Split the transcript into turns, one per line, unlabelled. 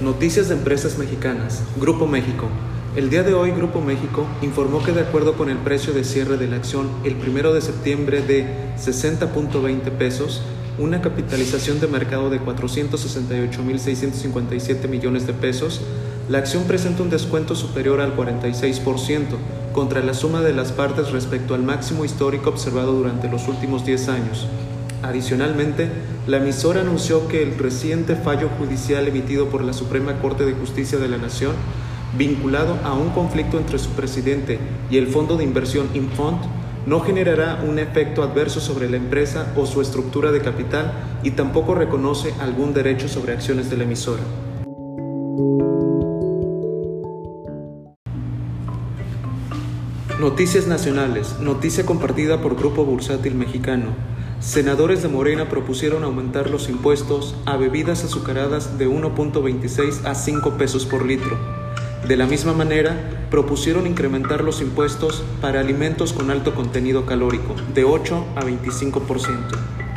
Noticias de empresas mexicanas. Grupo México. El día de hoy Grupo México informó que de acuerdo con el precio de cierre de la acción el primero de septiembre de 60.20 pesos, una capitalización de mercado de 468.657 millones de pesos, la acción presenta un descuento superior al 46% contra la suma de las partes respecto al máximo histórico observado durante los últimos 10 años. Adicionalmente, la emisora anunció que el reciente fallo judicial emitido por la Suprema Corte de Justicia de la Nación, vinculado a un conflicto entre su presidente y el fondo de inversión Infond, no generará un efecto adverso sobre la empresa o su estructura de capital y tampoco reconoce algún derecho sobre acciones de la emisora. Noticias Nacionales. Noticia compartida por Grupo Bursátil Mexicano. Senadores de Morena propusieron aumentar los impuestos a bebidas azucaradas de 1.26 a 5 pesos por litro. De la misma manera, propusieron incrementar los impuestos para alimentos con alto contenido calórico de 8 a 25%.